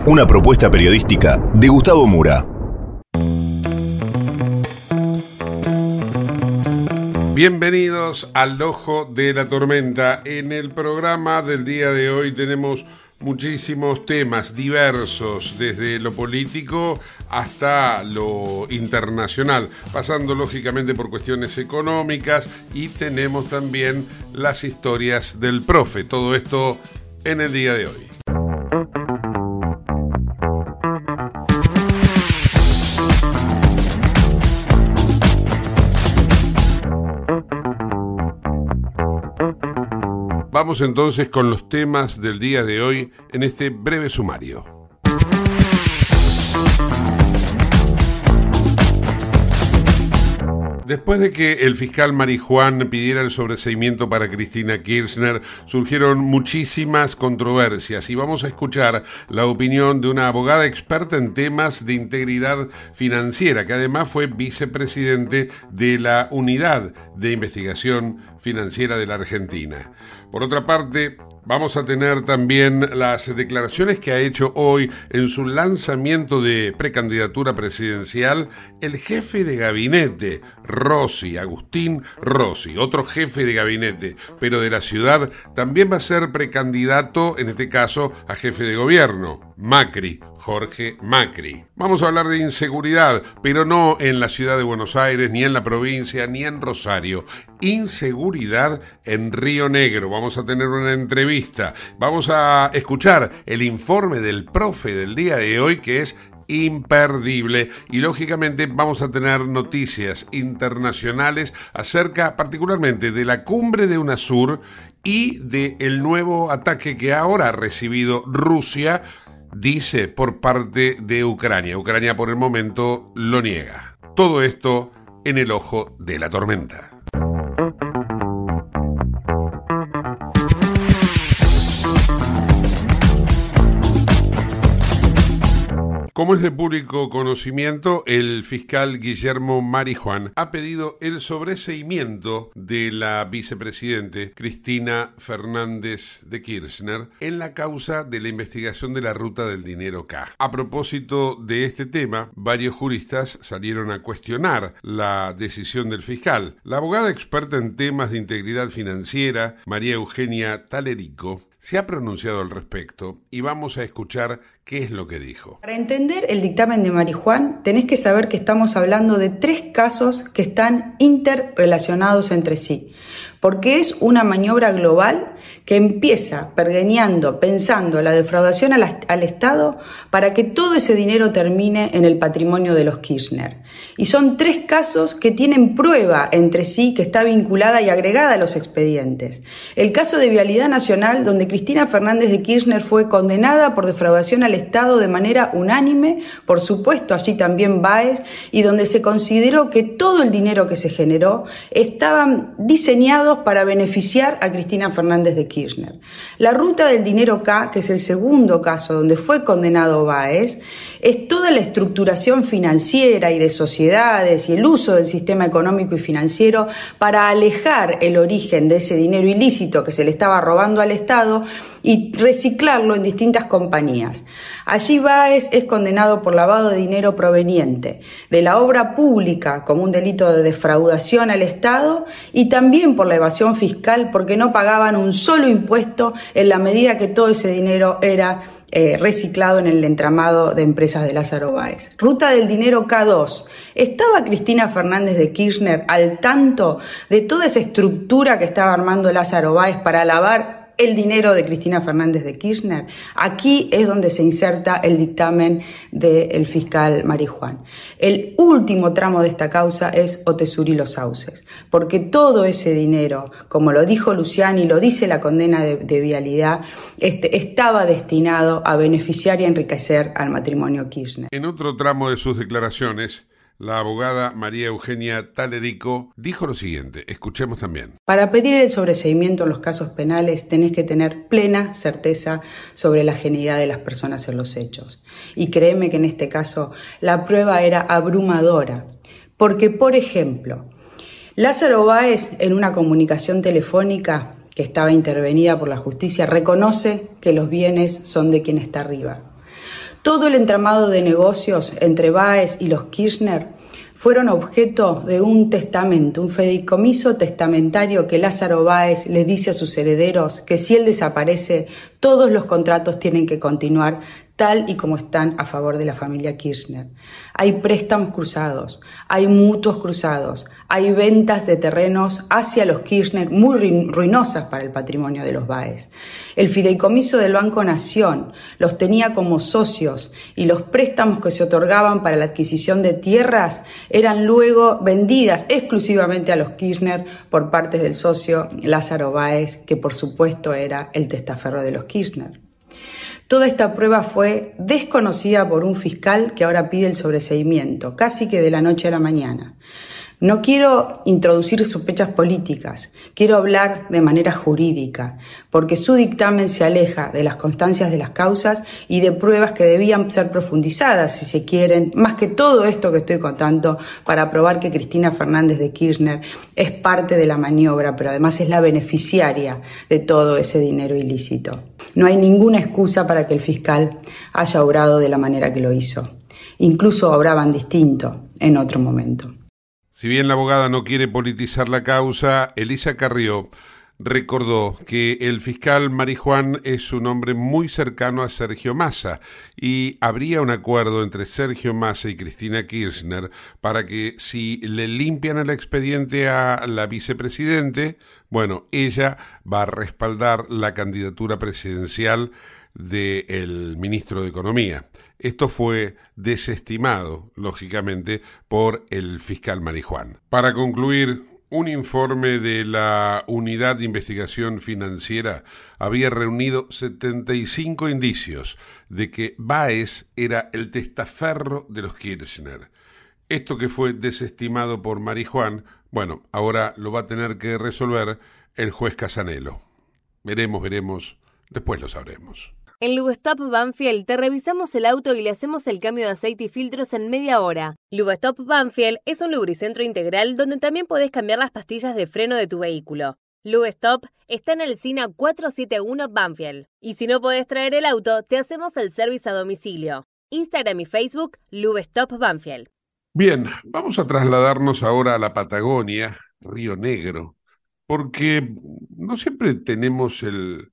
Una propuesta periodística de Gustavo Mura. Bienvenidos al Ojo de la Tormenta. En el programa del día de hoy tenemos muchísimos temas diversos, desde lo político hasta lo internacional, pasando lógicamente por cuestiones económicas y tenemos también las historias del profe. Todo esto en el día de hoy. Vamos entonces con los temas del día de hoy en este breve sumario. Después de que el fiscal Marijuán pidiera el sobreseimiento para Cristina Kirchner, surgieron muchísimas controversias y vamos a escuchar la opinión de una abogada experta en temas de integridad financiera, que además fue vicepresidente de la Unidad de Investigación Financiera de la Argentina. Por otra parte, Vamos a tener también las declaraciones que ha hecho hoy en su lanzamiento de precandidatura presidencial el jefe de gabinete, Rossi, Agustín Rossi, otro jefe de gabinete, pero de la ciudad, también va a ser precandidato, en este caso, a jefe de gobierno, Macri, Jorge Macri. Vamos a hablar de inseguridad, pero no en la ciudad de Buenos Aires, ni en la provincia, ni en Rosario. Inseguridad en Río Negro. Vamos a tener una entrevista. Vamos a escuchar el informe del profe del día de hoy, que es imperdible y lógicamente vamos a tener noticias internacionales acerca particularmente de la cumbre de UNASUR y del el nuevo ataque que ahora ha recibido Rusia dice por parte de Ucrania. Ucrania por el momento lo niega. Todo esto en el ojo de la tormenta. Como es de público conocimiento, el fiscal Guillermo Marijuán ha pedido el sobreseimiento de la vicepresidente Cristina Fernández de Kirchner en la causa de la investigación de la ruta del dinero K. A propósito de este tema, varios juristas salieron a cuestionar la decisión del fiscal. La abogada experta en temas de integridad financiera, María Eugenia Talerico, se ha pronunciado al respecto y vamos a escuchar qué es lo que dijo. Para entender el dictamen de Marijuán, tenés que saber que estamos hablando de tres casos que están interrelacionados entre sí, porque es una maniobra global que empieza pergeñando, pensando la defraudación al, Estado para que todo ese dinero termine en el patrimonio de los Kirchner. Y son tres casos que tienen prueba entre sí que está vinculada y agregada a los expedientes. El caso de Vialidad Nacional, donde Cristina Fernández de Kirchner fue condenada por defraudación al Estado de manera unánime, por supuesto allí también Baez, y donde se consideró que todo el dinero que se generó estaban diseñados para beneficiar a Cristina Fernández de Kirchner. La ruta del dinero K, que es el segundo caso donde fue condenado Baez, es toda la estructuración financiera y de sociedades y el uso del sistema económico y financiero para alejar el origen de ese dinero ilícito que se le estaba robando al Estado y reciclarlo en distintas compañías. Allí Baez es condenado por lavado de dinero proveniente de la obra pública como un delito de defraudación al Estado y también por la evasión fiscal porque no pagaban un solo impuesto en la medida que todo ese dinero era eh, reciclado en el entramado de empresas de Lázaro Báez. Ruta del dinero K2. ¿Estaba Cristina Fernández de Kirchner al tanto de toda esa estructura que estaba armando Lázaro Báez para lavar el dinero de Cristina Fernández de Kirchner. Aquí es donde se inserta el dictamen del fiscal Marijuán. El último tramo de esta causa es Otesuri los Sauces, porque todo ese dinero, como lo dijo Luciani, lo dice la condena de, vialidad, este, estaba destinado a beneficiar y enriquecer al matrimonio Kirchner. En otro tramo de sus declaraciones, la abogada María Eugenia Talerico dijo lo siguiente, escuchemos también. Para pedir el sobreseimiento en los casos penales tenés que tener plena certeza sobre la genialidad de las personas en los hechos. Y créeme que en este caso la prueba era abrumadora, porque por ejemplo, Lázaro Báez en una comunicación telefónica que estaba intervenida por la justicia reconoce que los bienes son de quien está arriba todo el entramado de negocios entre Baez y los Kirchner fueron objeto de un testamento, un fedicomiso testamentario que Lázaro Báez le dice a sus herederos que si él desaparece, todos los contratos tienen que continuar tal y como están a favor de la familia Kirchner. Hay préstamos cruzados, hay mutuos cruzados, hay ventas de terrenos hacia los Kirchner muy ruinosas para el patrimonio de los Baez. El fideicomiso del Banco Nación los tenía como socios y los préstamos que se otorgaban para la adquisición de tierras eran luego vendidas exclusivamente a los Kirchner por parte del socio Lázaro Báez, que por supuesto era el testaferro de los Kirchner. Toda esta prueba fue desconocida por un fiscal que ahora pide el sobreseimiento, casi que de la noche a la mañana. No quiero introducir sospechas políticas, quiero hablar de manera jurídica, porque su dictamen se aleja de las constancias de las causas y de pruebas que debían ser profundizadas, si se quieren, más que todo esto que estoy contando, para probar que Cristina Fernández de Kirchner es parte de la maniobra, pero además es la beneficiaria de todo ese dinero ilícito. No hay ninguna excusa para que el fiscal haya obrado de la manera que lo hizo. Incluso obraban distinto en otro momento. Si bien la abogada no quiere politizar la causa, Elisa Carrió recordó que el fiscal Marijuán es un hombre muy cercano a Sergio Massa y habría un acuerdo entre Sergio Massa y Cristina Kirchner para que si le limpian el expediente a la vicepresidente, bueno, ella va a respaldar la candidatura presidencial del ministro de Economía. Esto fue desestimado, lógicamente, por el fiscal Marijuán. Para concluir, un informe de la Unidad de Investigación Financiera había reunido 75 indicios de que Baez era el testaferro de los Kirchner. Esto que fue desestimado por Marijuán, bueno, ahora lo va a tener que resolver el juez Casanelo. Veremos, veremos, después lo sabremos. En Lubestop Banfield te revisamos el auto y le hacemos el cambio de aceite y filtros en media hora. Lubestop Banfield es un lubricentro integral donde también podés cambiar las pastillas de freno de tu vehículo. Lubestop está en el SINA 471 Banfield. Y si no podés traer el auto, te hacemos el servicio a domicilio. Instagram y Facebook, Lubestop Banfield. Bien, vamos a trasladarnos ahora a la Patagonia, Río Negro, porque no siempre tenemos el,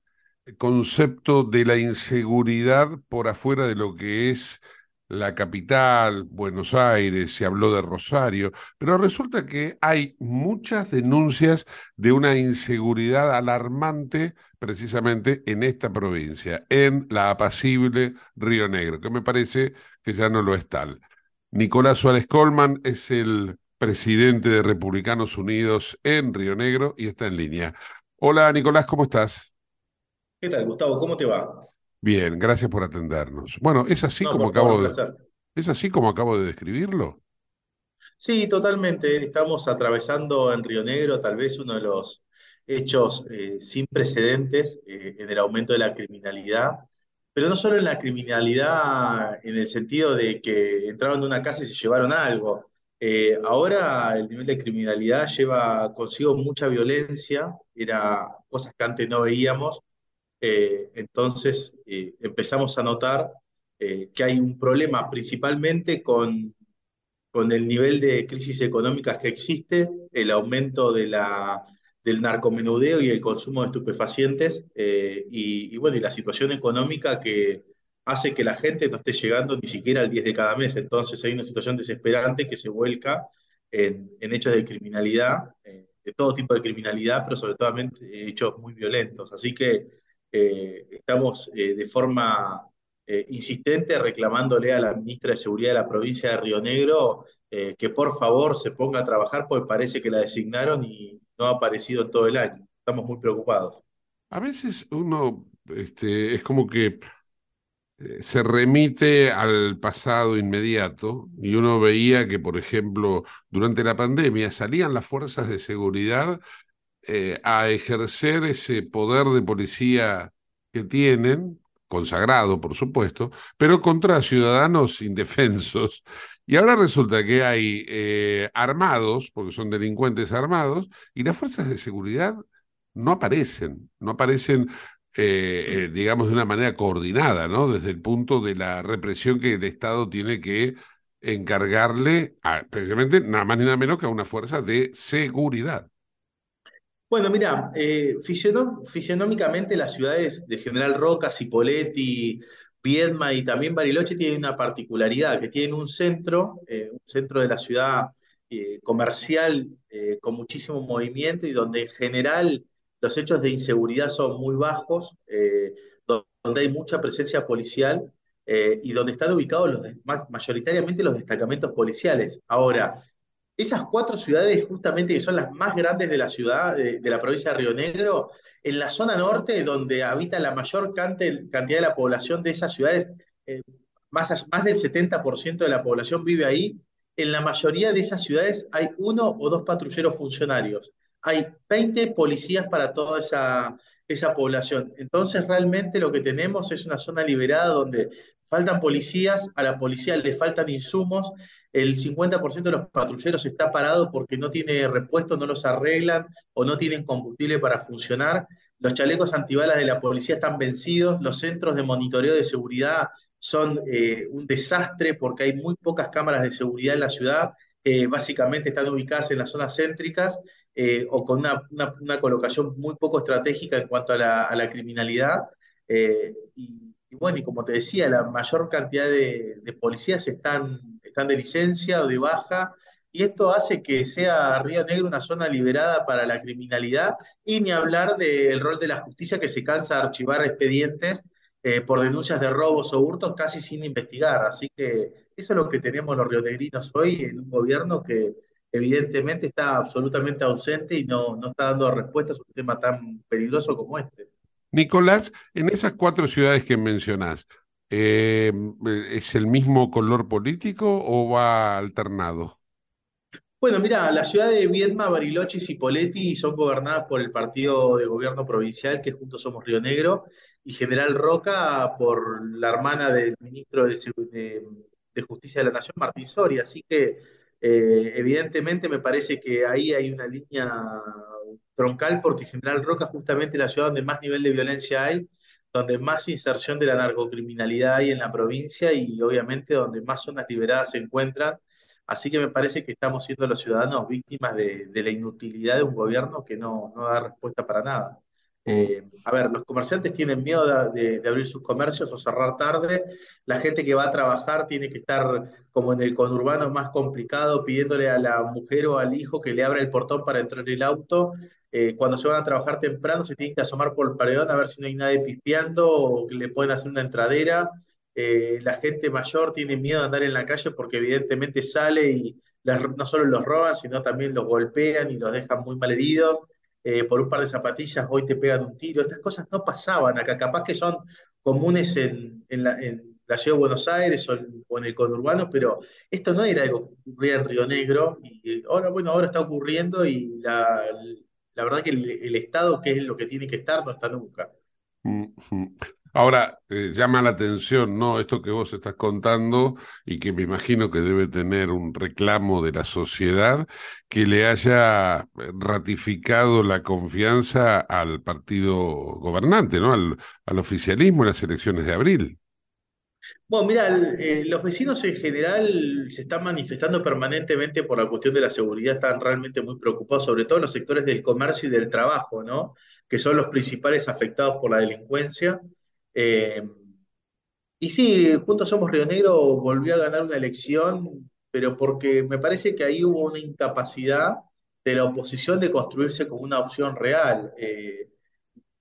concepto de la inseguridad por afuera de lo que es la capital, Buenos Aires, se habló de Rosario, pero resulta que hay muchas denuncias de una inseguridad alarmante precisamente en esta provincia, en la apacible Río Negro, que me parece que ya no lo es tal. Nicolás Suárez Colman es el presidente de Republicanos Unidos en Río Negro y está en línea. Hola Nicolás, ¿cómo estás? ¿Qué tal, Gustavo? ¿Cómo te va? Bien, gracias por atendernos. Bueno, es así como acabo de, es así como acabo de describirlo. Sí, totalmente. Estamos atravesando en Río Negro tal vez uno de los hechos eh, sin precedentes eh, en el aumento de la criminalidad, pero no solo en la criminalidad en el sentido de que entraron en una casa y se llevaron algo. Eh, ahora el nivel de criminalidad lleva consigo mucha violencia, era cosas que antes no veíamos, entonces empezamos a notar que hay un problema principalmente con con el nivel de crisis económicas que existe, el aumento de la, del narcomenudeo y el consumo de estupefacientes, eh, y, bueno, y la situación económica que hace que la gente no esté llegando ni siquiera al 10 de cada mes. Entonces hay una situación desesperante que se vuelca en, hechos de criminalidad, eh, de todo tipo de criminalidad, pero sobre todo hechos muy violentos. Así que eh, estamos de forma eh, insistente reclamándole a la ministra de Seguridad de la provincia de Río Negro eh, que por favor se ponga a trabajar porque parece que la designaron y no ha aparecido en todo el año. Estamos muy preocupados. A veces uno este, es como que eh, se remite al pasado inmediato y uno veía que, por ejemplo, durante la pandemia salían las fuerzas de seguridad a ejercer ese poder de policía que tienen consagrado, por supuesto, pero contra ciudadanos indefensos. Y ahora resulta que hay eh, armados, porque son delincuentes armados, y las fuerzas de seguridad no aparecen, no aparecen, eh, eh, digamos, de una manera coordinada, ¿no? Desde el punto de la represión que el Estado tiene que encargarle, precisamente, nada más ni nada menos que a una fuerza de seguridad. Bueno, mira, eh, fisionómicamente las ciudades de General Roca, Cipolletti, Viedma y también Bariloche tienen una particularidad, que tienen un centro, eh, un centro de la ciudad eh, comercial con muchísimo movimiento y donde en general los hechos de inseguridad son muy bajos, donde hay mucha presencia policial y donde están ubicados mayoritariamente los destacamentos policiales. Ahora, esas cuatro ciudades, justamente que son las más grandes de la ciudad, de, la provincia de Río Negro, en la zona norte, donde habita la mayor cantidad de la población de esas ciudades, eh, más, más del 70% de la población vive ahí, en la mayoría de esas ciudades hay uno o dos patrulleros funcionarios. Hay 20 policías para toda esa, esa población. Entonces, realmente lo que tenemos es una zona liberada donde faltan policías, a la policía le faltan insumos, el 50% de los patrulleros está parado porque no tiene repuesto, no los arreglan o no tienen combustible para funcionar. Los chalecos antibalas de la policía están vencidos, los centros de monitoreo de seguridad son eh, un desastre porque hay muy pocas cámaras de seguridad en la ciudad, básicamente están ubicadas en las zonas céntricas eh, o con una, colocación muy poco estratégica en cuanto a la, criminalidad. Eh, y, bueno, y como te decía, la mayor cantidad de, policías están, de licencia o de baja, y esto hace que sea Río Negro una zona liberada para la criminalidad, y ni hablar del rol de la justicia que se cansa de archivar expedientes eh, por denuncias de robos o hurtos casi sin investigar. Así que eso es lo que tenemos los rionegrinos hoy en un gobierno que evidentemente está absolutamente ausente y no, no está dando respuestas a un tema tan peligroso como este. Nicolás, en esas cuatro ciudades que mencionás, eh, ¿es el mismo color político o va alternado? Bueno, mira, la ciudad de Viedma, Bariloche y Cipolletti son gobernadas por el partido de gobierno provincial, que juntos somos Río Negro, y General Roca por la hermana del ministro de, de Justicia de la Nación, Martín Soria. Así que eh, evidentemente me parece que ahí hay una línea troncal porque General Roca es justamente la ciudad donde más nivel de violencia hay, donde más inserción de la narcocriminalidad hay en la provincia y obviamente donde más zonas liberadas se encuentran. Así que me parece que estamos siendo los ciudadanos víctimas de, la inutilidad de un gobierno que no, no da respuesta para nada. Eh, a ver, los comerciantes tienen miedo de, abrir sus comercios o cerrar tarde. La gente que va a trabajar tiene que estar como en el conurbano más complicado, pidiéndole a la mujer o al hijo que le abra el portón para entrar en el auto. Eh, cuando se van a trabajar temprano, se tienen que asomar por el paredón a ver si no hay nadie pispeando o que le pueden hacer una entradera. Eh, la gente mayor tiene miedo de andar en la calle porque evidentemente sale y no solo los roban, sino también los golpean y los dejan muy mal heridos. Eh, por un par de zapatillas hoy te pegan un tiro. Estas cosas no pasaban acá. Capaz que son comunes en, la, ciudad de Buenos Aires o en, el conurbano, pero esto no era algo que ocurría en Río Negro, y ahora, bueno, ahora está ocurriendo y la, verdad que el, Estado, que es lo que tiene que estar, no está nunca. Ahora, eh, llama la atención, ¿no? Esto que vos estás contando y que me imagino que debe tener un reclamo de la sociedad que le haya ratificado la confianza al partido gobernante, ¿no? Al, al oficialismo en las elecciones de abril. Bueno, mira, eh, los vecinos en general se están manifestando permanentemente por la cuestión de la seguridad, están realmente muy preocupados, sobre todo los sectores del comercio y del trabajo, ¿no? Que son los principales afectados por la delincuencia. Eh, y sí, Juntos Somos Río Negro volvió a ganar una elección, pero porque me parece que ahí hubo una incapacidad de la oposición de construirse como una opción real. Eh,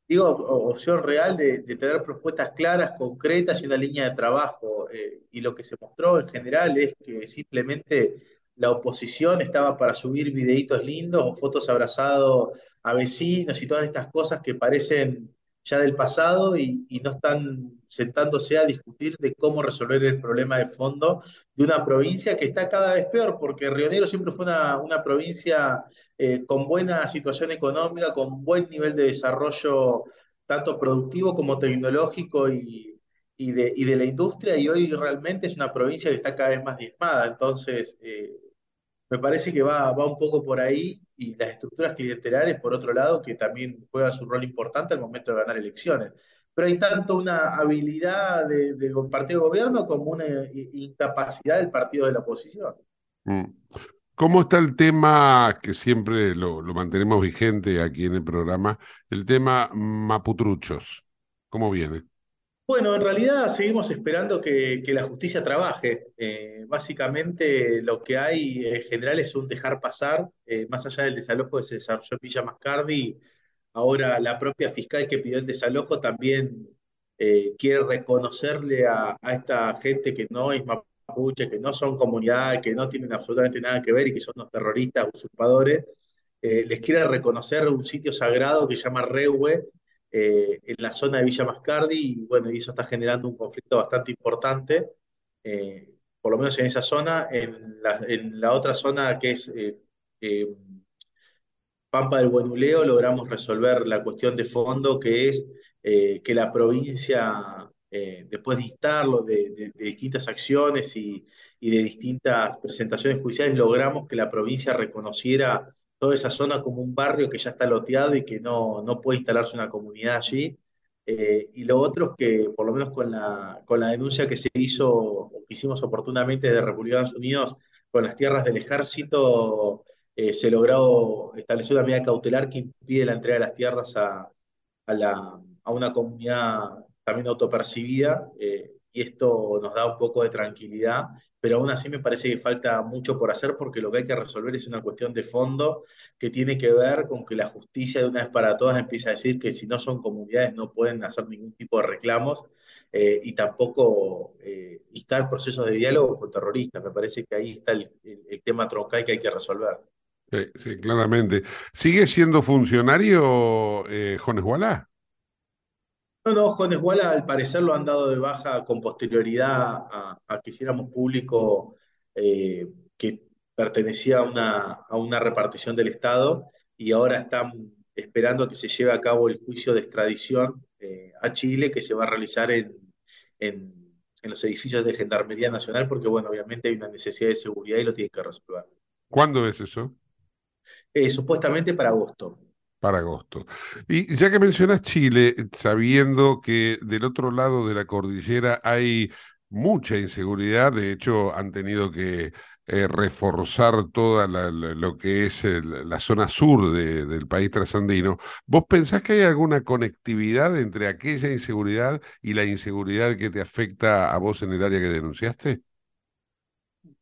digo, opción real de, tener propuestas claras, concretas y una línea de trabajo. Eh, y lo que se mostró en general es que simplemente la oposición estaba para subir videitos lindos o fotos abrazados a vecinos y todas estas cosas que parecen ya del pasado y, no están sentándose a discutir de cómo resolver el problema de fondo de una provincia que está cada vez peor, porque Río Negro siempre fue una, provincia eh, con buena situación económica, con buen nivel de desarrollo tanto productivo como tecnológico y, de, de, la industria, y hoy realmente es una provincia que está cada vez más diezmada. Entonces, eh, me parece que va, va un poco por ahí y las estructuras clientelares, por otro lado, que también juegan su rol importante al momento de ganar elecciones. Pero hay tanto una habilidad del partido de gobierno como una incapacidad del partido de la oposición. Mm. ¿Cómo está el tema que siempre lo, lo, mantenemos vigente aquí en el programa, el tema maputruchos? ¿Cómo viene? Bueno, en realidad seguimos esperando que, la justicia trabaje. Eh, básicamente lo que hay en general es un dejar pasar, eh, más allá del desalojo que se desarrolló en Villa Mascardi, ahora la propia fiscal que pidió el desalojo también eh, quiere reconocerle a, esta gente que no es mapuche, que no son comunidad, que no tienen absolutamente nada que ver y que son unos terroristas usurpadores, les quiere reconocer un sitio sagrado que se llama Rehue, eh, en la zona de Villa Mascardi y bueno, y eso está generando un conflicto bastante importante, eh, por lo menos en esa zona. En la, otra zona que es eh, Pampa del Buenuleo logramos resolver la cuestión de fondo que es que la provincia, después de instarlo de, distintas acciones y, y de distintas presentaciones judiciales, logramos que la provincia reconociera toda esa zona como un barrio que ya está loteado y que no, no puede instalarse una comunidad allí. Eh, y lo otro es que, por lo menos con la, con la denuncia que se hizo, o que hicimos oportunamente de Republicanos Unidos con las tierras del ejército, eh, se logró establecer una medida cautelar que impide la entrega de las tierras a, a, la, a una comunidad también autopercibida. Eh, y esto nos da un poco de tranquilidad, pero aún así me parece que falta mucho por hacer porque lo que hay que resolver es una cuestión de fondo que tiene que ver con que la justicia de una vez para todas empieza a decir que si no son comunidades no pueden hacer ningún tipo de reclamos eh, y tampoco eh, instar procesos de diálogo con terroristas. Me parece que ahí está el, tema troncal que hay que resolver. Sí, claramente. ¿Sigue siendo funcionario eh, Jones Gualá? No, no, Jones Walla al parecer lo han dado de baja con posterioridad a, que hiciéramos público eh, que pertenecía a una, a una repartición del Estado y ahora están esperando que se lleve a cabo el juicio de extradición eh, a Chile que se va a realizar en, en, los edificios de Gendarmería Nacional porque, bueno, obviamente hay una necesidad de seguridad y lo tienen que resolver. ¿Cuándo es eso? Eh, supuestamente para agosto para agosto. Y ya que mencionas Chile, sabiendo que del otro lado de la cordillera hay mucha inseguridad, de hecho han tenido que eh, reforzar toda lo que es la zona sur del país trasandino, ¿vos pensás que hay alguna conectividad entre aquella inseguridad y la inseguridad que te afecta a vos en el área que denunciaste?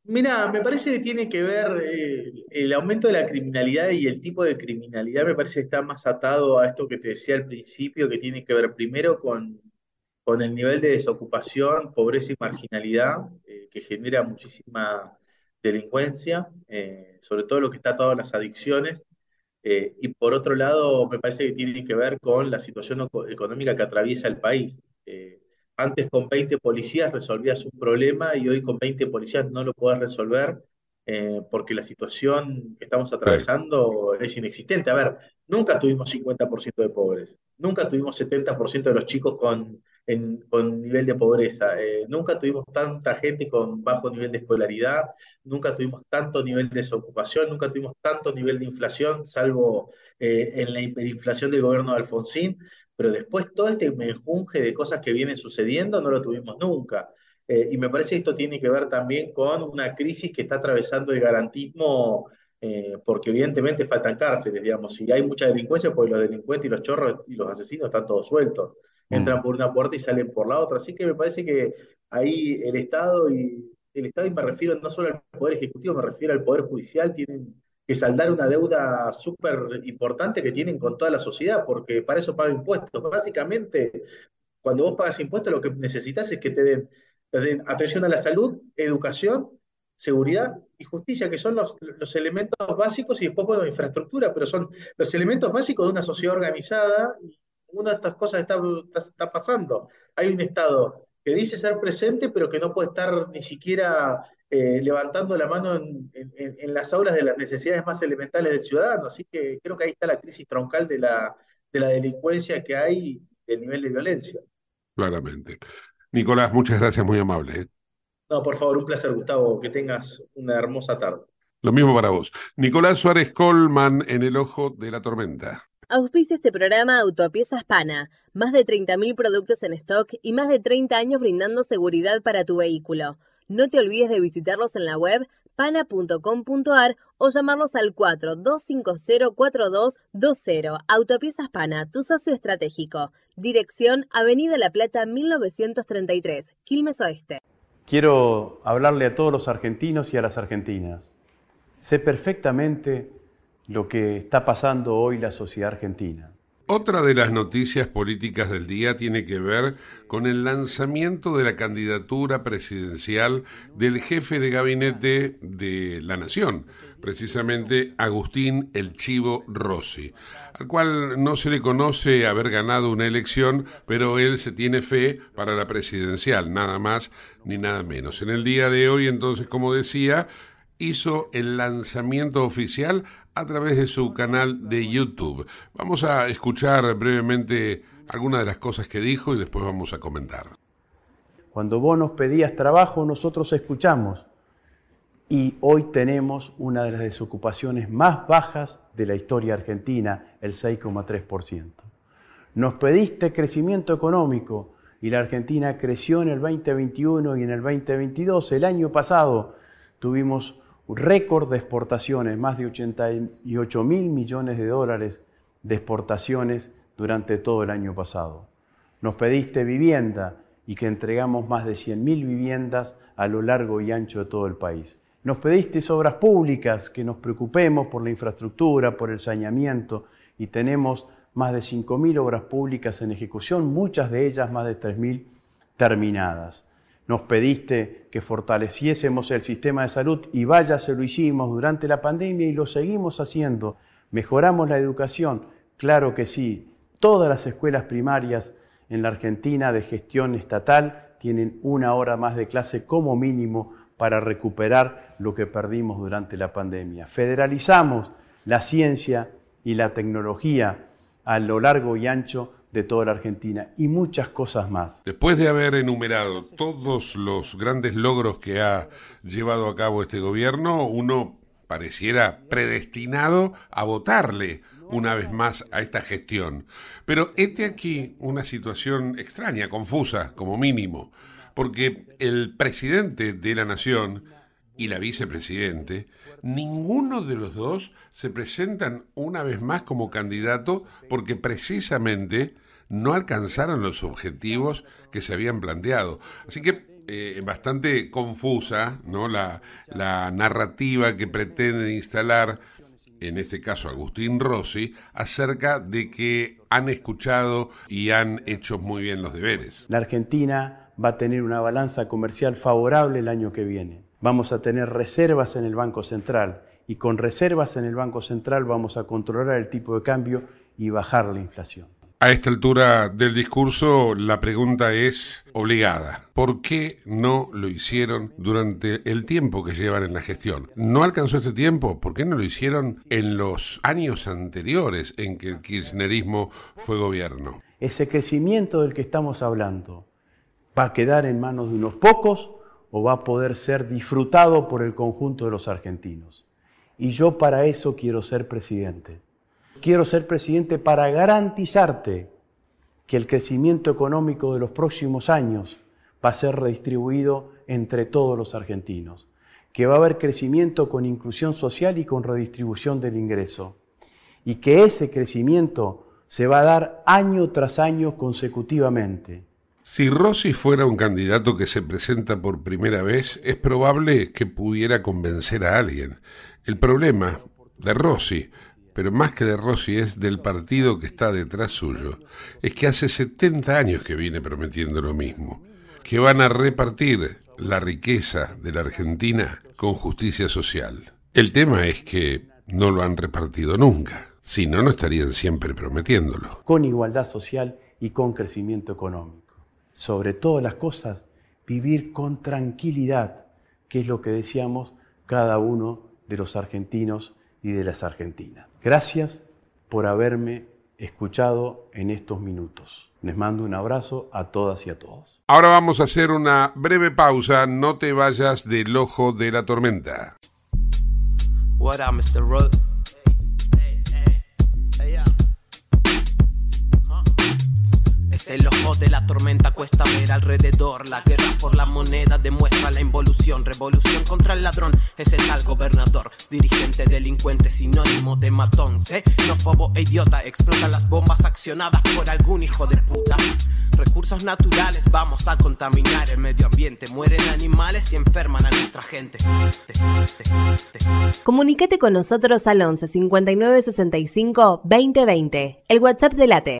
Mira, me parece que tiene que ver eh, el aumento de la criminalidad y el tipo de criminalidad, me parece que está más atado a esto que te decía al principio, que tiene que ver primero con, con el nivel de desocupación, pobreza y marginalidad, eh, que genera muchísima delincuencia, eh, sobre todo lo que está atado a las adicciones. y por otro lado, me parece que tiene que ver con la situación económica que atraviesa el país. Antes con 20 policías resolvías un problema y hoy con 20 policías no lo puedes resolver eh, porque la situación que estamos atravesando es inexistente. A ver, nunca tuvimos 50% de pobres, nunca tuvimos 70% de los chicos con, con nivel de pobreza, eh, nunca tuvimos tanta gente con bajo nivel de escolaridad, nunca tuvimos tanto nivel de desocupación, nunca tuvimos tanto nivel de inflación, salvo eh, en la hiperinflación del gobierno de Alfonsín, pero después todo este menjunje de cosas que vienen sucediendo no lo tuvimos nunca. Eh, y me parece que esto tiene que ver también con una crisis que está atravesando el garantismo, eh, porque evidentemente faltan cárceles, digamos, y hay mucha delincuencia, porque los delincuentes y los chorros y los asesinos están todos sueltos. Mm. Entran por una puerta y salen por la otra. Así que me parece que ahí el Estado y el Estado, y me refiero no solo al Poder Ejecutivo, me refiero al Poder Judicial, tienen que saldar una deuda súper importante que tienen con toda la sociedad, porque para eso pagan impuestos. Básicamente, cuando vos pagas impuestos, lo que necesitas es que te den atención a la salud, educación, seguridad y justicia, que son los, elementos básicos, y después, bueno, infraestructura, pero son los elementos básicos de una sociedad organizada. Una de estas cosas está, está, pasando. Hay un Estado que dice ser presente, pero que no puede estar ni siquiera eh, levantando la mano en, en, las aulas de las necesidades más elementales del ciudadano. Así que creo que ahí está la crisis troncal de la, de la delincuencia que hay, del nivel de violencia. Claramente. Nicolás, muchas gracias, muy amable. ¿eh? No, por favor, un placer, Gustavo. Que tengas una hermosa tarde. Lo mismo para vos. Nicolás Suárez Colman en el ojo de la tormenta. Auspicia este programa Autopiezas Pana. Más de 30.000 productos en stock y más de 30 años brindando seguridad para tu vehículo. No te olvides de visitarlos en la web pana.com.ar o llamarlos al 42504220. Autopiezas Pana, tu socio estratégico. Dirección Avenida La Plata 1933, Quilmes Oeste. Quiero hablarle a todos los argentinos y a las argentinas. Sé perfectamente lo que está pasando hoy la sociedad argentina. Otra de las noticias políticas del día tiene que ver con el lanzamiento de la candidatura presidencial del jefe de gabinete de la Nación, precisamente Agustín El Chivo Rossi, al cual no se le conoce haber ganado una elección, pero él se tiene fe para la presidencial, nada más ni nada menos. En el día de hoy, entonces, como decía, hizo el lanzamiento oficial a través de su canal de YouTube. Vamos a escuchar brevemente algunas de las cosas que dijo y después vamos a comentar. Cuando vos nos pedías trabajo, nosotros escuchamos. Y hoy tenemos una de las desocupaciones más bajas de la historia argentina, el 6,3%. Nos pediste crecimiento económico y la Argentina creció en el 2021 y en el 2022. El año pasado tuvimos récord de exportaciones, más de 88 mil millones de dólares de exportaciones durante todo el año pasado. Nos pediste vivienda y que entregamos más de 100 mil viviendas a lo largo y ancho de todo el país. Nos pediste obras públicas, que nos preocupemos por la infraestructura, por el saneamiento y tenemos más de 5 mil obras públicas en ejecución, muchas de ellas más de 3 mil terminadas nos pediste que fortaleciésemos el sistema de salud y vaya, se lo hicimos durante la pandemia y lo seguimos haciendo. Mejoramos la educación, claro que sí. Todas las escuelas primarias en la Argentina de gestión estatal tienen una hora más de clase como mínimo para recuperar lo que perdimos durante la pandemia. Federalizamos la ciencia y la tecnología a lo largo y ancho de toda la Argentina y muchas cosas más. Después de haber enumerado todos los grandes logros que ha llevado a cabo este gobierno, uno pareciera predestinado a votarle una vez más a esta gestión. Pero este aquí una situación extraña, confusa, como mínimo, porque el presidente de la nación y la vicepresidente, ninguno de los dos se presentan una vez más como candidato porque precisamente no alcanzaron los objetivos que se habían planteado. Así que eh, bastante confusa ¿no? la, la narrativa que pretende instalar, en este caso Agustín Rossi, acerca de que han escuchado y han hecho muy bien los deberes. La Argentina va a tener una balanza comercial favorable el año que viene. Vamos a tener reservas en el Banco Central y con reservas en el Banco Central vamos a controlar el tipo de cambio y bajar la inflación. A esta altura del discurso, la pregunta es obligada. ¿Por qué no lo hicieron durante el tiempo que llevan en la gestión? ¿No alcanzó este tiempo? ¿Por qué no lo hicieron en los años anteriores en que el kirchnerismo fue gobierno? Ese crecimiento del que estamos hablando va a quedar en manos de unos pocos o va a poder ser disfrutado por el conjunto de los argentinos. Y yo para eso quiero ser presidente. Quiero ser presidente para garantizarte que el crecimiento económico de los próximos años va a ser redistribuido entre todos los argentinos, que va a haber crecimiento con inclusión social y con redistribución del ingreso, y que ese crecimiento se va a dar año tras año consecutivamente. Si Rossi fuera un candidato que se presenta por primera vez, es probable que pudiera convencer a alguien. El problema de Rossi, pero más que de Rossi es del partido que está detrás suyo, es que hace 70 años que viene prometiendo lo mismo, que van a repartir la riqueza de la Argentina con justicia social. El tema es que no lo han repartido nunca, si no, no estarían siempre prometiéndolo. Con igualdad social y con crecimiento económico sobre todas las cosas, vivir con tranquilidad, que es lo que decíamos cada uno de los argentinos y de las argentinas. Gracias por haberme escuchado en estos minutos. Les mando un abrazo a todas y a todos. Ahora vamos a hacer una breve pausa. No te vayas del ojo de la tormenta. What up, Mr. el ojo de la tormenta cuesta ver alrededor. La guerra por la moneda demuestra la involución. Revolución contra el ladrón, ese es el gobernador. Dirigente delincuente, sinónimo de matón. fobo e idiota, explotan las bombas accionadas por algún hijo de puta. Recursos naturales, vamos a contaminar el medio ambiente. Mueren animales y enferman a nuestra gente. Comunicate con nosotros al 11 59 65 2020, el WhatsApp de Late.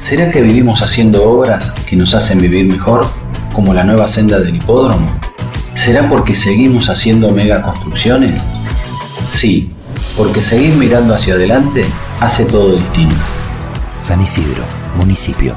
¿Será que vivimos haciendo obras que nos hacen vivir mejor, como la nueva senda del hipódromo? ¿Será porque seguimos haciendo megaconstrucciones? Sí, porque seguir mirando hacia adelante hace todo distinto. San Isidro, municipio.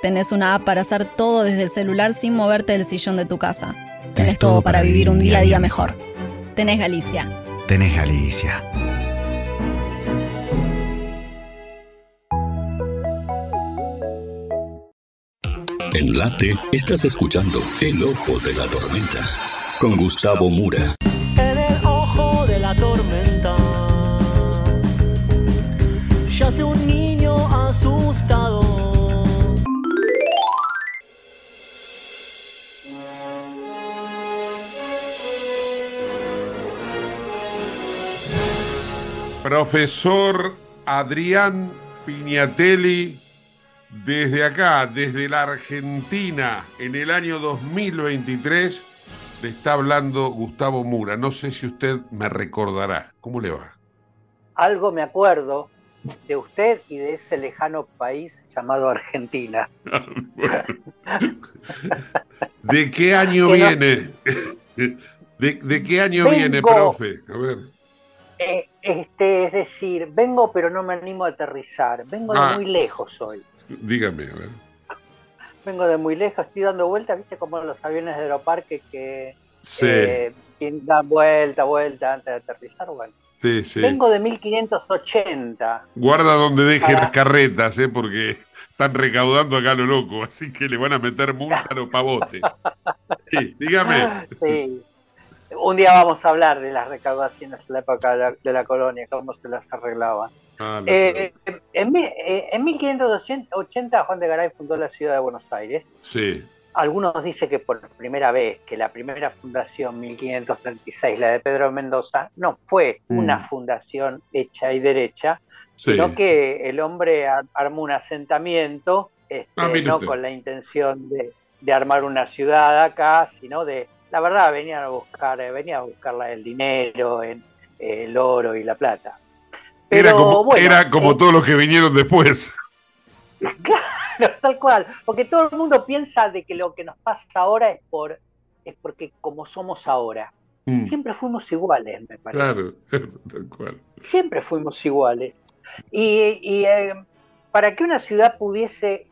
Tenés una app para hacer todo desde el celular sin moverte del sillón de tu casa. Tenés todo para vivir un día a día mejor. Tenés Galicia. Tenés Galicia. En Late estás escuchando El Ojo de la Tormenta con Gustavo Mura. En el ojo de la tormenta yace un niño asustado. Profesor Adrián Piñatelli, desde acá, desde la Argentina, en el año 2023, le está hablando Gustavo Mura. No sé si usted me recordará. ¿Cómo le va? Algo me acuerdo de usted y de ese lejano país llamado Argentina. ¿De qué año viene? ¿De, de qué año viene, profe? A ver. Eh, este, es decir, vengo pero no me animo a aterrizar. Vengo de Ah. muy lejos hoy. Dígame, a ver. Vengo de muy lejos, estoy dando vueltas, viste como los aviones de aeroparque que Sí, eh, dan vuelta, vuelta antes de aterrizar. Bueno, sí, sí. vengo de 1580. Guarda donde deje Para- las carretas, ¿eh? porque están recaudando acá lo loco, así que le van a meter multa a los pavotes. Sí, dígame. Sí. Un día vamos a hablar de las recaudaciones en la época de la, de la colonia, cómo se las arreglaban. Ah, Eh, en, mi- eh, en 1580 Juan de Garay fundó la ciudad de Buenos Aires. Sí, Algunos dicen que por primera vez, que la primera fundación, 1536, la de Pedro Mendoza, no fue Mm. una fundación hecha y derecha, Sí. sino que el hombre ar- armó un asentamiento, este, Ah, mire no con la intención de, de armar una ciudad acá, sino de, la verdad, venían a buscar, eh, venía a buscar la- el dinero, en, eh, el oro y la plata. era Pero, como, bueno, era como eh, todos los que vinieron después. Tal cual, porque todo el mundo piensa de que lo que nos pasa ahora es por es porque como somos ahora. Mm, Siempre fuimos iguales, me parece. claro, tal cual. Siempre fuimos iguales. Y, y, eh, para que una ciudad pudiese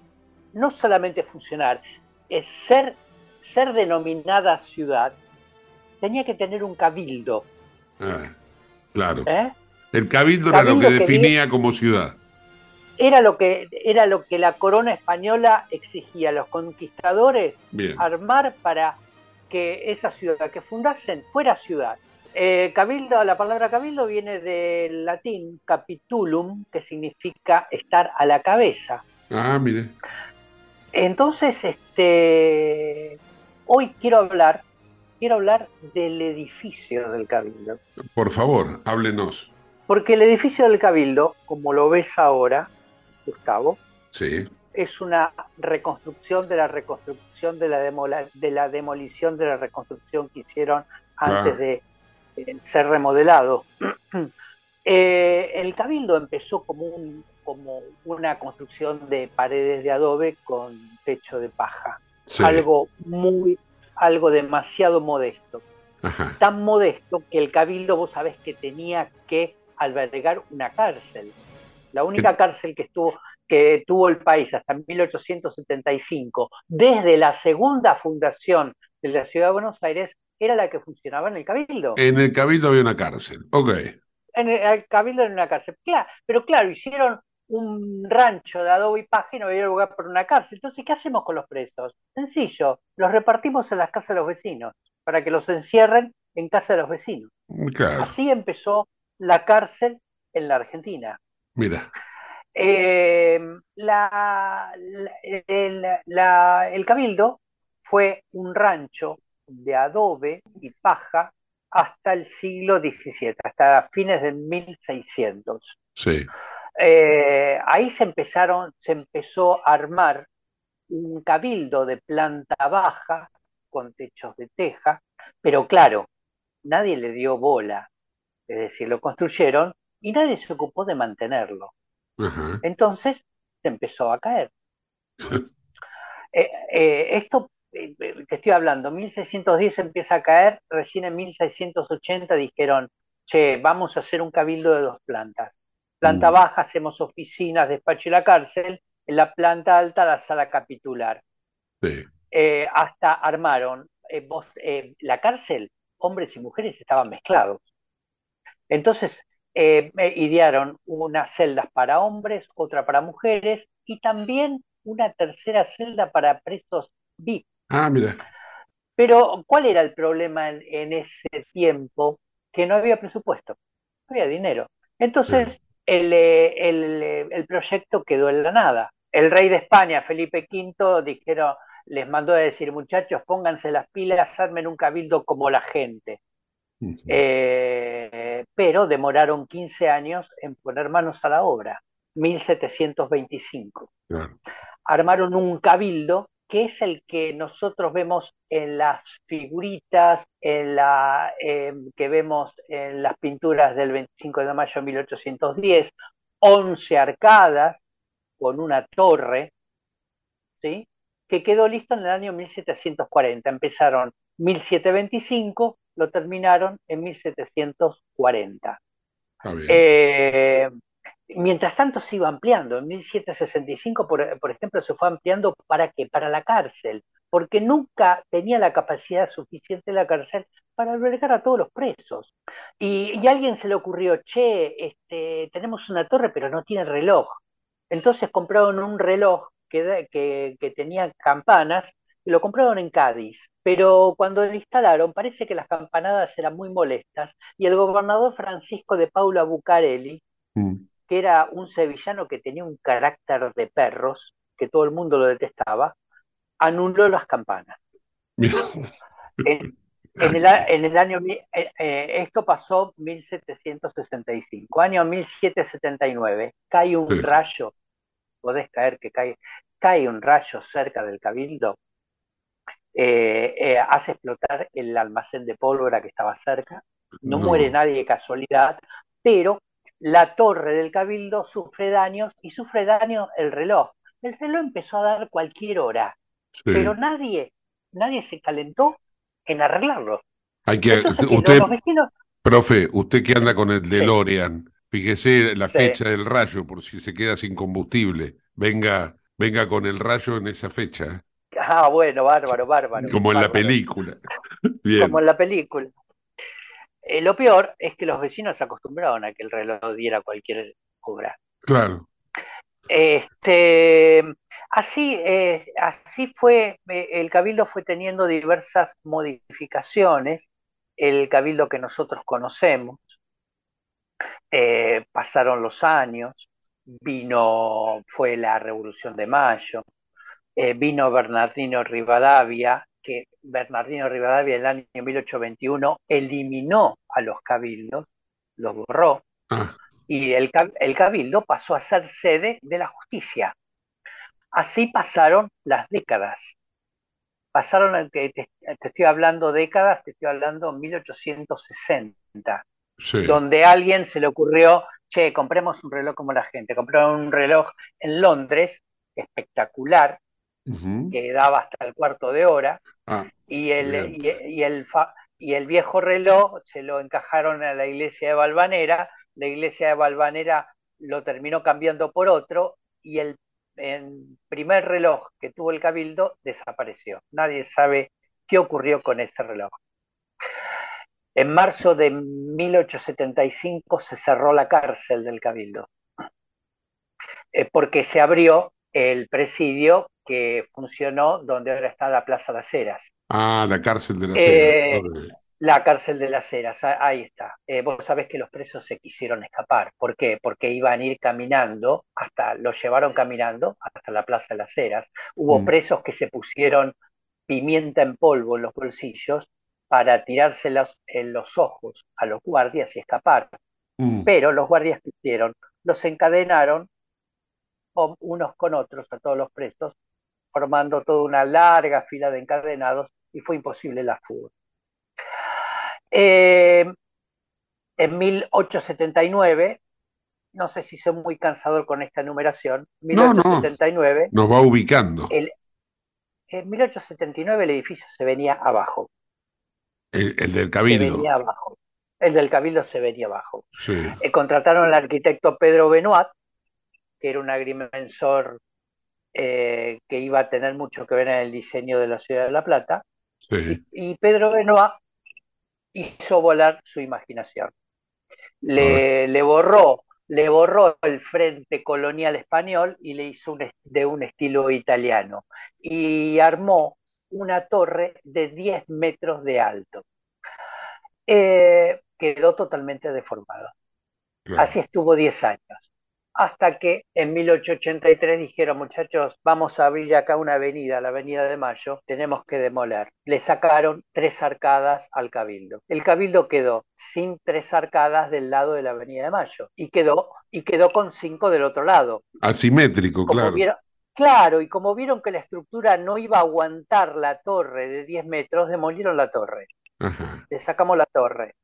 no solamente funcionar, es ser, ser denominada ciudad, tenía que tener un cabildo. Ah, claro. ¿eh? El cabildo era lo que que definía como ciudad. Era lo que era lo que la corona española exigía a los conquistadores Bien. armar para que esa ciudad que fundasen fuera ciudad. Eh, cabildo, la palabra cabildo viene del latín capitulum, que significa estar a la cabeza. Ah, mire. Entonces, este, hoy quiero hablar, quiero hablar del edificio del cabildo, Por favor, háblenos. porque el edificio del cabildo, como lo ves ahora, Gustavo, Sí. es una reconstrucción de la reconstrucción de la, demola- de la demolición de la reconstrucción que hicieron antes Ah. de, eh, ser remodelado. Eh, el cabildo empezó como, un, como una construcción de paredes de adobe con techo de paja, Sí. algo muy, algo demasiado modesto, Ajá. tan modesto que el cabildo vos sabés que tenía que albergar una cárcel. La única cárcel que estuvo que tuvo el país hasta 1875, desde la segunda fundación de la ciudad de Buenos Aires, era la que funcionaba en el cabildo. En el Cabildo había una cárcel. Ok. En el, el cabildo en una cárcel. Claro, pero claro, hicieron un rancho de adobe y paja y no había lugar para una cárcel. Entonces, ¿qué hacemos con los presos? Sencillo, los repartimos en las casas de los vecinos, para que los encierren en casa de los vecinos. Claro. Así empezó la cárcel en la Argentina. Mira. Eh, la- la- el, la- el cabildo fue un rancho de adobe y paja hasta el siglo XVII, hasta fines de 1600. Sí. Eh, ahí se empezaron, se empezó a armar un cabildo de planta baja con techos de teja, pero claro, nadie le dio bola, es decir, lo construyeron y nadie se ocupó de mantenerlo. Entonces se empezó a caer. Eh, eh, esto que estoy hablando, 1610 empieza a caer, recién en 1680 dijeron, che, vamos a hacer un cabildo de dos plantas. Planta baja hacemos oficinas, despacho y la cárcel, en la planta alta la sala capitular. Sí. Eh, hasta armaron eh, vos, eh, la cárcel, hombres y mujeres estaban mezclados. Entonces, idearon unas celdas para hombres, otra para mujeres y también una tercera celda para presos VIP. Ah, mira. Pero, ¿cuál era el problema en, en ese tiempo? Que no había presupuesto, no había dinero. Entonces, el, eh, el, eh, el proyecto quedó en la nada. El rey de España, Felipe V, dijeron, les mandó a decir, muchachos, pónganse las pilas, armen un cabildo como la gente. Eh, pero demoraron 15 años en poner manos a la obra, 1725. Claro. Armaron un cabildo que es el que nosotros vemos en las figuritas, en la, eh, que vemos en las pinturas del 25 de mayo de 1810, 11 arcadas con una torre, ¿sí? que quedó listo en el año 1740. Empezaron 1725, lo terminaron en 1740. Está bien. Eh, mientras tanto se iba ampliando. En 1765, por, ejemplo, se fue ampliando para qué? Para la cárcel, porque nunca tenía la capacidad suficiente la cárcel para albergar a todos los presos. Y, a alguien se le ocurrió, che, este, tenemos una torre pero no tiene reloj. Entonces compraron un reloj que, tenía campanas y lo compraron en Cádiz. Pero cuando lo instalaron parece que las campanadas eran muy molestas y el gobernador Francisco de Paula Bucareli, que era un sevillano que tenía un carácter de perros, que todo el mundo lo detestaba, anuló las campanas. En, en el, en el año, eh, eh, esto pasó 1765, año 1779, cae un Sí. rayo, podés caer que cae, cae un rayo cerca del cabildo, eh, eh, hace explotar el almacén de pólvora que estaba cerca, no, No. muere nadie de casualidad, pero la torre del cabildo sufre daños y sufre daño el reloj. El reloj empezó a dar cualquier hora, Sí. pero nadie, nadie se calentó en arreglarlo. Hay que, Entonces, usted, los vecinos, profe, usted que anda con el DeLorean, fíjese la Sí. fecha del rayo por si se queda sin combustible. Venga, venga con el rayo en esa fecha, ah, bueno, bárbaro, bárbaro. como en la película. Bien. Como en la película. Eh, lo peor es que los vecinos se acostumbraron a que el reloj diera cualquier hora. Claro. Este, así, eh, así fue, eh, el cabildo fue teniendo diversas modificaciones, el cabildo que nosotros conocemos. Eh, pasaron los años, vino, fue la Revolución de Mayo, vino Bernardino Rivadavia, que Bernardino Rivadavia en el año 1821 eliminó a los cabildos, los borró, Ah, y el, ca- el cabildo pasó a ser sede de la justicia. Así pasaron las décadas. pasaron, te, te estoy hablando décadas, te estoy hablando 1860, donde a alguien se le ocurrió, che, compremos un reloj como la gente. Compraron un reloj en Londres, espectacular, que daba hasta el cuarto de hora, Ah, y el, y, y el, y el viejo reloj se lo encajaron a la iglesia de Valvanera, la iglesia de Valvanera lo terminó cambiando por otro, y el, el primer reloj que tuvo el cabildo desapareció. Nadie sabe qué ocurrió con ese reloj. En marzo de 1875 se cerró la cárcel del cabildo, eh, porque se abrió el presidio que funcionó donde ahora está la Plaza Las Heras. Ah, la cárcel de la Eh, Cera. La cárcel de las Heras, ahí está. Eh, vos sabés que los presos se quisieron escapar. ¿Por qué? Porque iban a ir caminando, hasta, los llevaron caminando hasta la Plaza de las Heras. Hubo Mm. presos que se pusieron pimienta en polvo en los bolsillos para tirárselos en los ojos a los guardias y escapar. Mm. Pero los guardias que hicieron, los encadenaron unos con otros a todos los presos, formando toda una larga fila de encadenados y fue imposible la fuga. Eh, en 1879, no sé si soy muy cansador con esta numeración, No, no. 1879, Nos va ubicando. el, en 1879 el edificio se venía abajo, El, el del se Cabildo. venía abajo. El del Cabildo se venía abajo. Sí. Eh, contrataron al arquitecto Pedro Benoit, que era un agrimensor eh, que iba a tener mucho que ver en el diseño de la ciudad de La Plata, Sí. y Pedro Benoit hizo volar su imaginación. Le, le borró, le borró el frente colonial español y le hizo un, de un estilo italiano. Y armó una torre de 10 metros de alto. Eh, quedó totalmente deformado. Claro. Así estuvo 10 años. Hasta que en 1883 dijeron, muchachos, vamos a abrir acá una avenida, la Avenida de Mayo, tenemos que demoler. Le sacaron tres arcadas al Cabildo. El Cabildo quedó sin tres arcadas del lado de la Avenida de Mayo y quedó, y quedó con cinco del otro lado. Asimétrico, Como claro. vieron- claro, y como vieron que la estructura no iba a aguantar la torre de 10 metros, demolieron la torre Ajá. le sacamos la torre.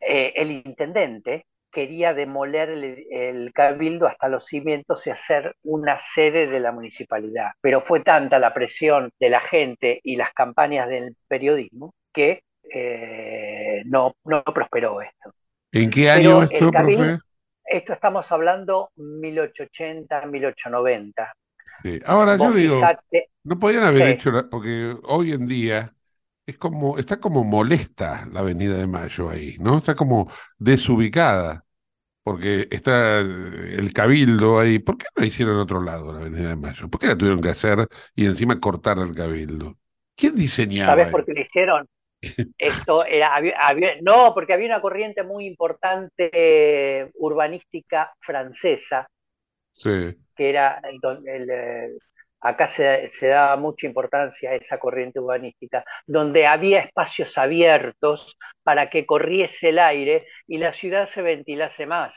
Eh, el intendente quería demoler el, el cabildo hasta los cimientos y hacer una sede de la municipalidad. Pero fue tanta la presión de la gente y las campañas del periodismo que eh, no, no prosperó esto. ¿En qué año esto, cabildo- profe? Esto estamos hablando 1880, 1890. Sí. Ahora yo digo, fijate- no podían haber Sí. hecho, la- porque hoy en día es como, está como molesta la Avenida de Mayo ahí, ¿no? Está como desubicada, porque está el Cabildo ahí. ¿Por qué no hicieron en otro lado la Avenida de Mayo? ¿Por qué la tuvieron que hacer y encima cortar al Cabildo? ¿Quién diseñaba ¿Sabes por qué lo hicieron? Esto era, había- había- no, porque había una corriente muy importante eh, urbanística francesa, Sí, que era el don- el, eh, acá se, se daba mucha importancia a esa corriente urbanística, donde había espacios abiertos para que corriese el aire y la ciudad se ventilase más.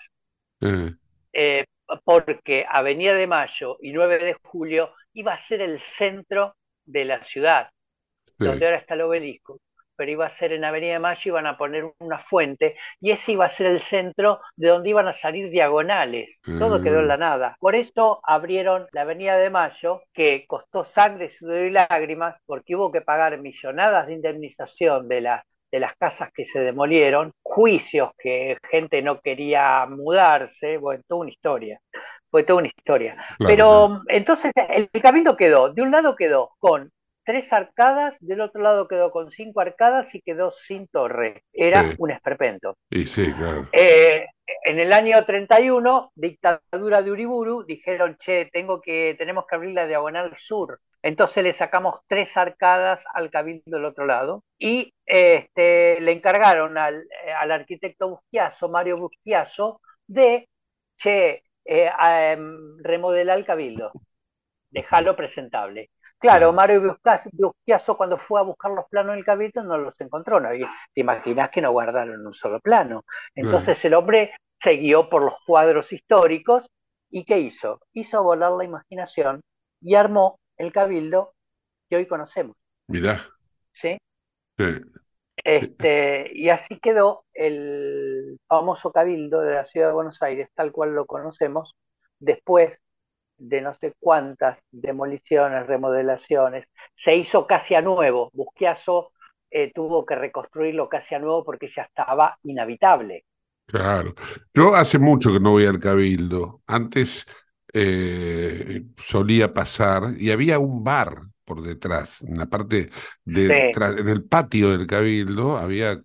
eh, Eh, porque Avenida de Mayo y 9 de Julio iba a ser el centro de la ciudad sí. donde ahora está el obelisco, pero iba a ser en Avenida de Mayo, iban a poner una fuente y ese iba a ser el centro de donde iban a salir diagonales. Todo quedó en la nada. Por eso abrieron la Avenida de Mayo, que costó sangre, sudor y lágrimas, porque hubo que pagar millonadas de indemnización de las de las casas que se demolieron, juicios que gente no quería mudarse, bueno, toda una historia, fue toda una historia. Claro, Pero entonces el cabildo quedó, de un lado quedó con tres arcadas, del otro lado quedó con cinco arcadas y quedó sin torre. Era Sí. un esperpento. Y sí, claro. Eh, en el año 31, dictadura de Uriburu, dijeron, che, tengo que, tenemos que abrir la diagonal sur. Entonces le sacamos tres arcadas al cabildo del otro lado y este, le encargaron al, eh, al arquitecto Busquiazo, Mario Busquiazo, de, che, eh, a, em, remodelar el cabildo, dejarlo presentable. Claro, Mario Busquiazo cuando fue a buscar los planos del cabildo no los encontró, no, y te imaginas que no guardaron un solo plano. Entonces el hombre se guió por los cuadros históricos y ¿qué hizo? Hizo volar la imaginación y armó el cabildo que hoy conocemos. Mirá. ¿sí? Sí. Este, y así quedó el famoso cabildo de la ciudad de Buenos Aires, tal cual lo conocemos, después de no sé cuántas demoliciones, remodelaciones, se hizo casi a nuevo. Busquiazo eh, tuvo que reconstruirlo casi a nuevo porque ya estaba inhabitable. Claro. Yo hace mucho que no voy al Cabildo. Antes eh, solía pasar y había un bar por detrás, en la parte de, Sí. en el patio del Cabildo había,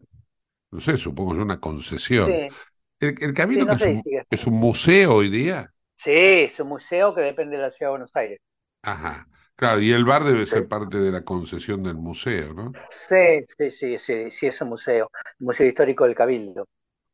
no sé, supongo una concesión. Sí, El, el Cabildo Sí, no que sé es un, es un museo hoy día. Sí, es un museo que depende de la ciudad de Buenos Aires. Ajá. Claro, y el bar debe ser parte de la concesión del museo, ¿no? Sí, sí, sí, sí, sí, es un museo, el Museo Histórico del Cabildo.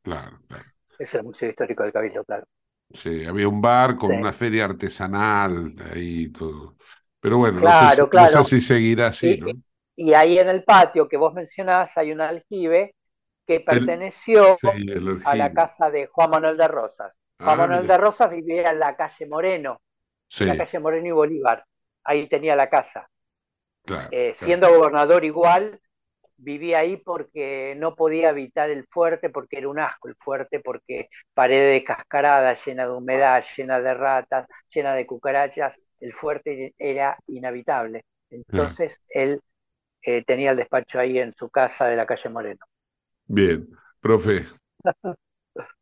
Claro, claro. Es el Museo Histórico del Cabildo, claro. Sí, había un bar con Sí. una feria artesanal ahí y todo. Pero bueno, no sé Claro, no claro. sé si seguirá así, Y, ¿no? y ahí en el patio que vos mencionás hay un aljibe que perteneció Sí, el a la casa de Juan Manuel de Rosas. Juan Ah, Manuel mira. de Rosas vivía en la calle Moreno, Sí, en la calle Moreno y Bolívar. Ahí tenía la casa. claro, Eh, claro. siendo gobernador igual, vivía ahí porque no podía habitar el fuerte, porque era un asco el fuerte, porque pared de cascarada, llena de humedad, llena de ratas, llena de cucarachas, el fuerte era inhabitable. Entonces él eh, tenía el despacho ahí en su casa de la calle Moreno. Bien, profe,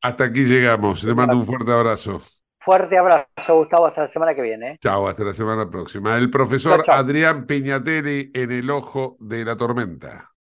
hasta aquí llegamos. Le mando un fuerte abrazo. Fuerte abrazo, Gustavo, hasta la semana que viene. ¿eh? Chao, hasta la semana próxima. El profesor. Adrián Peñatelli en el ojo de la tormenta.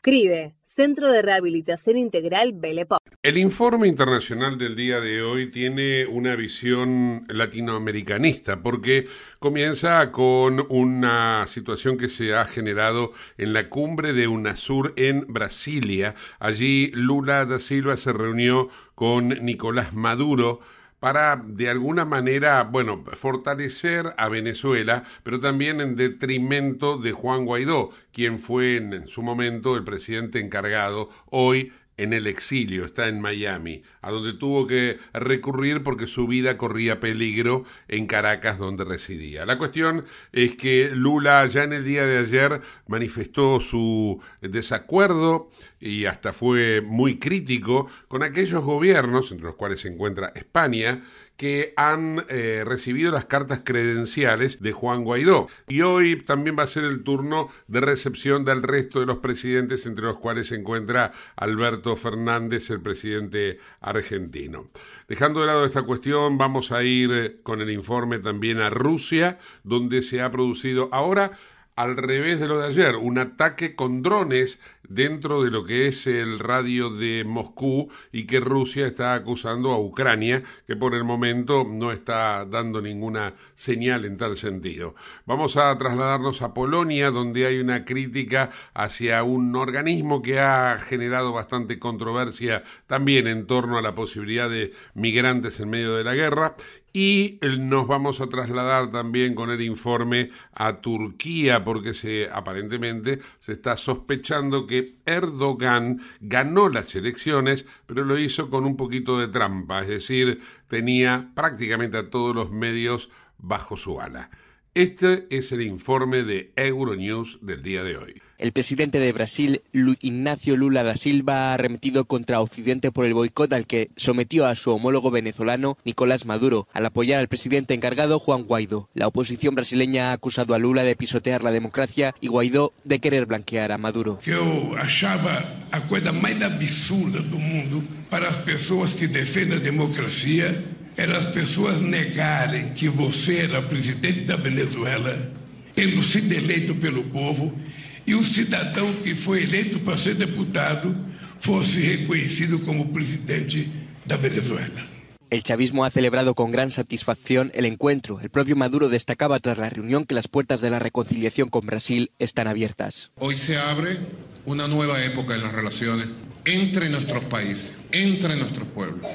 CRIBE, Centro de Rehabilitación Integral Belepop. El informe internacional del día de hoy tiene una visión latinoamericanista porque comienza con una situación que se ha generado en la cumbre de UNASUR en Brasilia. Allí Lula da Silva se reunió con Nicolás Maduro para de alguna manera, bueno, fortalecer a Venezuela, pero también en detrimento de Juan Guaidó, quien fue en su momento el presidente encargado, hoy en el exilio, está en Miami, a donde tuvo que recurrir porque su vida corría peligro en Caracas, donde residía. La cuestión es que Lula ya en el día de ayer manifestó su desacuerdo y hasta fue muy crítico con aquellos gobiernos, entre los cuales se encuentra España, que han eh, recibido las cartas credenciales de Juan Guaidó. Y hoy también va a ser el turno de recepción del resto de los presidentes, entre los cuales se encuentra Alberto Fernández, el presidente argentino. Dejando de lado esta cuestión, vamos a ir eh, con el informe también a Rusia, donde se ha producido ahora al revés de lo de ayer, un ataque con drones dentro de lo que es el radio de Moscú y que Rusia está acusando a Ucrania, que por el momento no está dando ninguna señal en tal sentido. Vamos a trasladarnos a Polonia, donde hay una crítica hacia un organismo que ha generado bastante controversia también en torno a la posibilidad de migrantes en medio de la guerra. Y eh, nos vamos a trasladar también con el informe a Turquía, porque se aparentemente se está sospechando que Erdogan ganó las elecciones, pero lo hizo con un poquito de trampa, es decir, tenía prácticamente a todos los medios bajo su ala. Este es el informe de Euronews del día de hoy. El presidente de Brasil, Ignacio Lula da Silva, ha arremetido contra Occidente por el boicot al que sometió a su homólogo venezolano Nicolás Maduro al apoyar al presidente encargado Juan Guaidó. La oposición brasileña ha acusado a Lula de pisotear la democracia y Guaidó de querer blanquear a Maduro. eu achava a coisa mais absurda do mundo para as pessoas que defendem a democracia era as pessoas negarem que você era presidente da Venezuela, tendo sido eleito pelo povo, e o cidadão que foi eleito para ser deputado fosse reconhecido como presidente da Venezuela. El chavismo ha celebrado con gran satisfacción el encuentro. El propio Maduro destacaba tras la reunión que las puertas de la reconciliación con Brasil están abiertas. Hoy se abre una nueva época en las relaciones entre nuestros países, entre nuestros pueblos.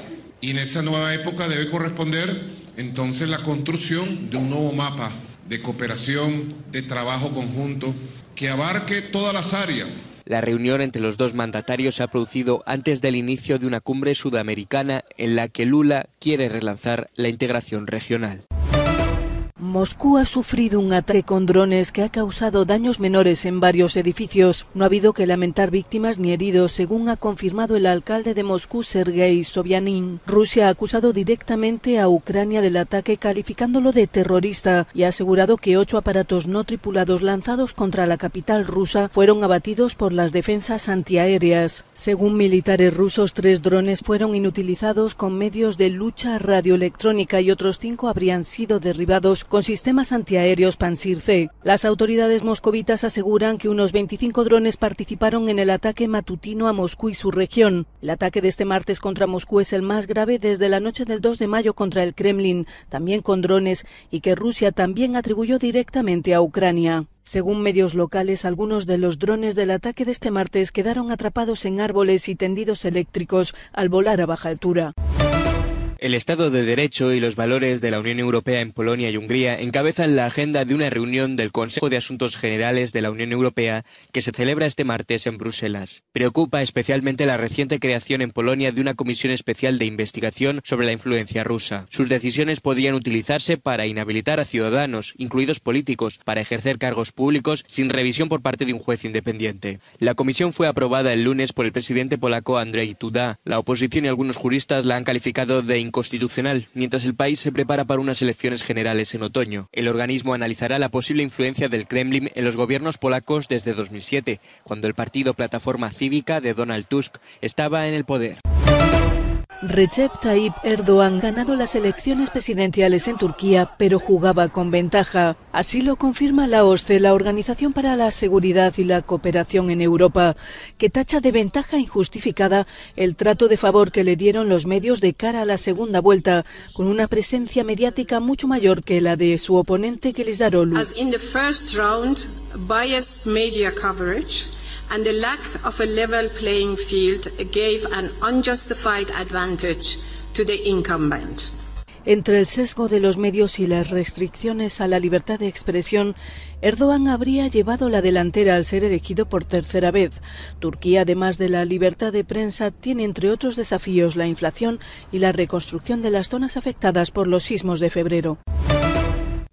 Y en esa nueva época debe corresponder entonces la construcción de un nuevo mapa de cooperación, de trabajo conjunto, que abarque todas las áreas la reunión entre los dos mandatarios se ha producido antes del inicio de una cumbre sudamericana en la que Lula quiere relanzar la integración regional. Moscú ha sufrido un ataque con drones que ha causado daños menores en varios edificios. No ha habido que lamentar víctimas ni heridos, según ha confirmado el alcalde de Moscú, Sergei Sobyanin. Rusia ha acusado directamente a Ucrania del ataque, calificándolo de terrorista, y ha asegurado que ocho aparatos no tripulados lanzados contra la capital rusa fueron abatidos por las defensas antiaéreas. Según militares rusos, tres drones fueron inutilizados con medios de lucha radioelectrónica y otros cinco habrían sido derribados con sistemas antiaéreos Pansir-C. Las autoridades moscovitas aseguran que unos 25 drones participaron en el ataque matutino a Moscú y su región. El ataque de este martes contra Moscú es el más grave desde la noche del 2 de mayo contra el Kremlin, también con drones, y que Rusia también atribuyó directamente a Ucrania. Según medios locales, algunos de los drones del ataque de este martes quedaron atrapados en árboles y tendidos eléctricos al volar a baja altura. El Estado de Derecho y los valores de la Unión Europea en Polonia y Hungría encabezan la agenda de una reunión del Consejo de Asuntos Generales de la Unión Europea que se celebra este martes en Bruselas. Preocupa especialmente la reciente creación en Polonia de una comisión especial de investigación sobre la influencia rusa. Sus decisiones podrían utilizarse para inhabilitar a ciudadanos, incluidos políticos, para ejercer cargos públicos sin revisión por parte de un juez independiente. La comisión fue aprobada el lunes por el presidente polaco Andrzej Duda. La oposición y algunos juristas la han calificado de constitucional, mientras el país se prepara para unas elecciones generales en otoño. El organismo analizará la posible influencia del Kremlin en los gobiernos polacos desde 2007, cuando el partido Plataforma Cívica de Donald Tusk estaba en el poder. Recep Tayyip Erdogan ganado las elecciones presidenciales en Turquía, pero jugaba con ventaja. Así lo confirma la OSCE, la Organización para la Seguridad y la Cooperación en Europa, que tacha de ventaja injustificada el trato de favor que le dieron los medios de cara a la segunda vuelta, con una presencia mediática mucho mayor que la de su oponente Kılıçdaroğlu. As and the lack of a level playing field gave an unjustified advantage to the incumbent. Entre el sesgo de los medios y las restricciones a la libertad de expresión, Erdogan habría llevado la delantera al ser elegido por tercera vez. Turquía, además de la libertad de prensa, tiene entre otros desafíos la inflación y la reconstrucción de las zonas afectadas por los sismos de febrero.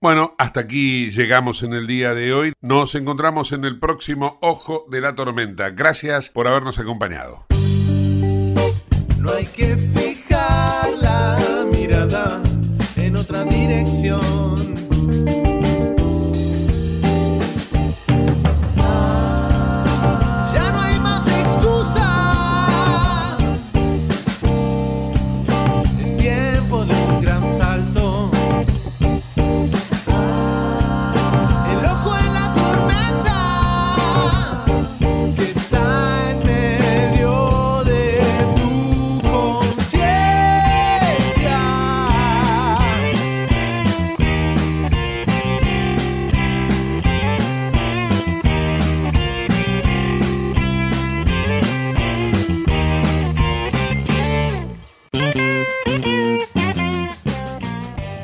Bueno, hasta aquí llegamos en el día de hoy. Nos encontramos en el próximo Ojo de la Tormenta. Gracias por habernos acompañado. No hay que fijar la mirada en otra dirección.